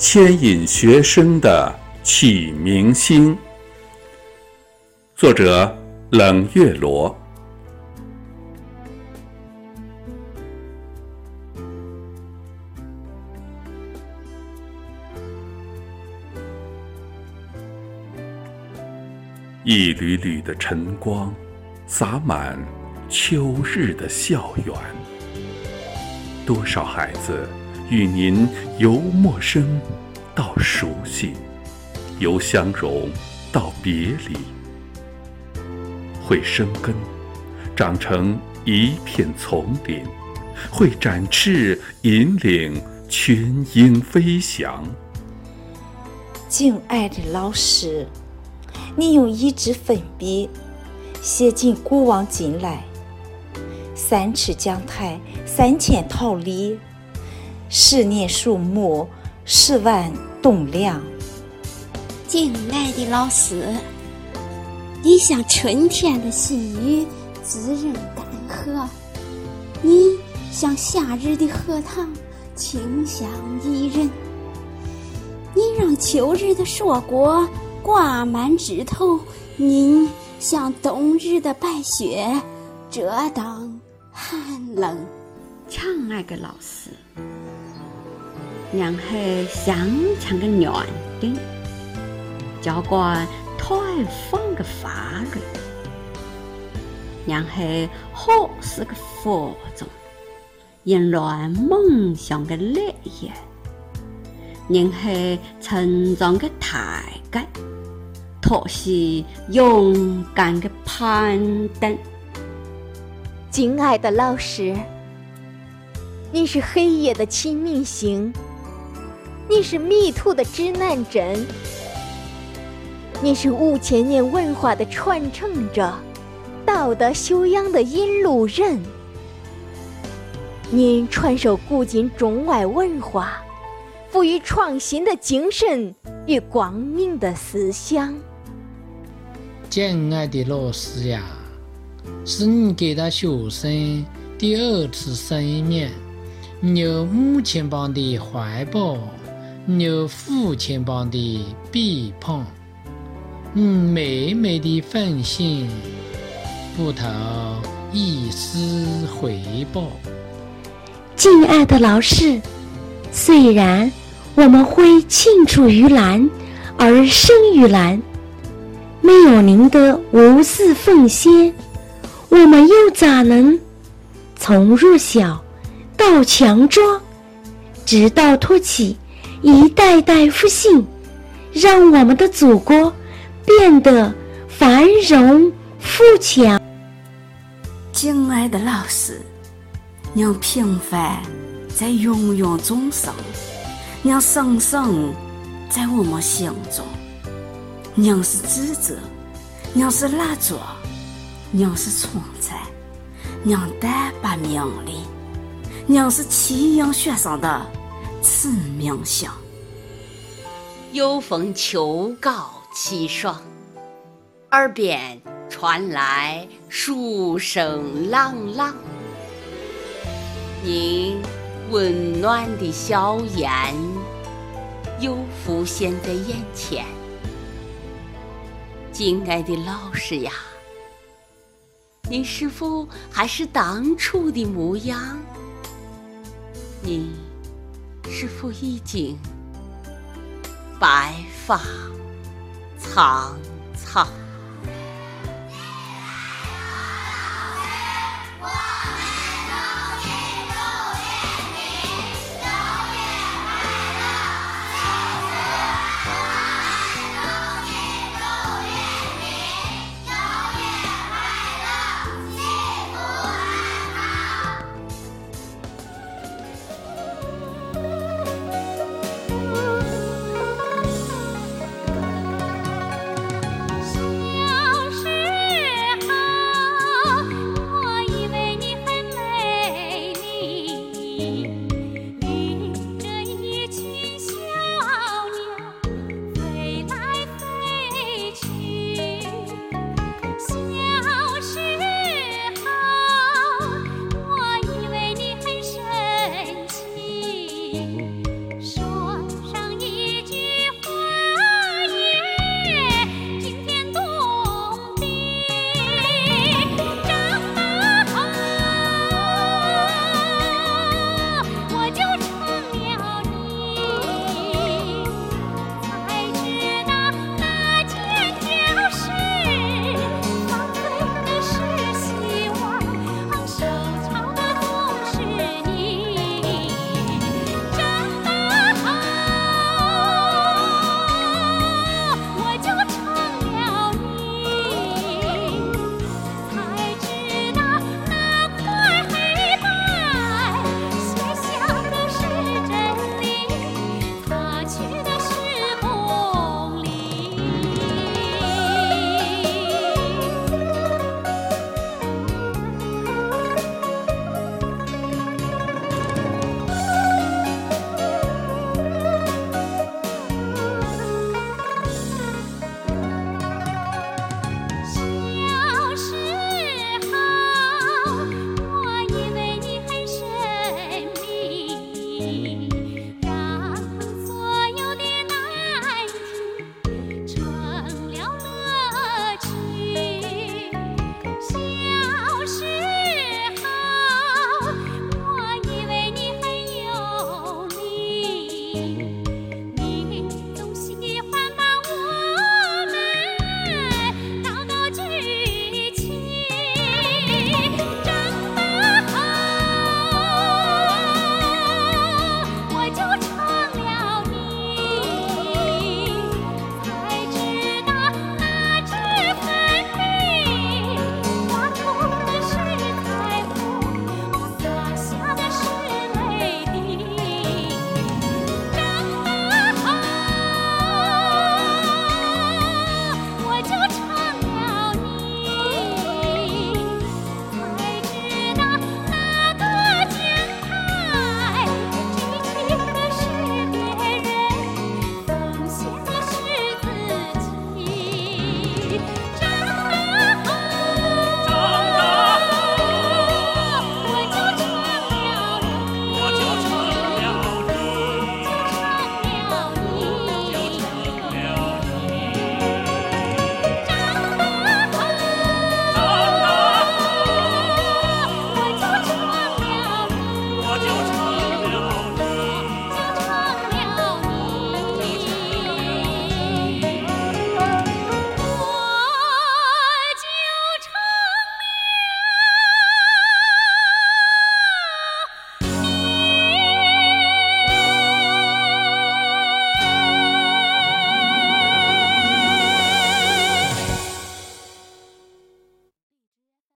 牵引学生的启明星。作者：冷月罗。一缕缕的晨光，洒满秋日的校园。多少孩子与您由陌生到熟悉，由相融到别离，会生根，长成一片丛林，会展翅引领群鹰飞翔。敬爱的老师。你用一支粉笔写进古往今来，三尺讲台三千桃李，十年树木十万栋梁。敬爱的老师，你像春天的细雨，滋润干涸；你像夏日的荷塘，清香宜人；你让秋日的硕果。挂满枝头，您像冬日的白雪，遮挡寒冷。唱爱的老师，娘是香肠的软丁，教官台风的花蕊，娘是好事的佛种，引乱梦想的烈焰。您是成长的台阶。托起勇敢的攀登。敬爱的老师，你是黑夜的启明星，你是迷途的指南针，你是五千年文化的传承者，道德修养的引路人。您传授古今中外文化，赋予创新的精神与光明的思想。敬爱的老师呀，是你给他学生第二次生命，你有母亲般的怀抱，有父亲般的臂膀，你美美的奉献，不图一丝回报。敬爱的老师，虽然我们会青出于蓝而生于蓝。没有您的无私奉献，我们又咋能从弱小到强壮，直到托起一代代复兴，让我们的祖国变得繁荣富强？敬爱的老师，让平凡在芸芸众生，让生生在我们心中。娘是智者，娘是蜡烛，娘是存在，娘淡白明丽，娘是气阳雪上的致命星。有逢秋高气爽，耳边传来书声朗朗，您温暖的笑颜又浮现在眼前。敬爱的老师呀，您是否还是当初的模样？您是负衣锦白发苍苍？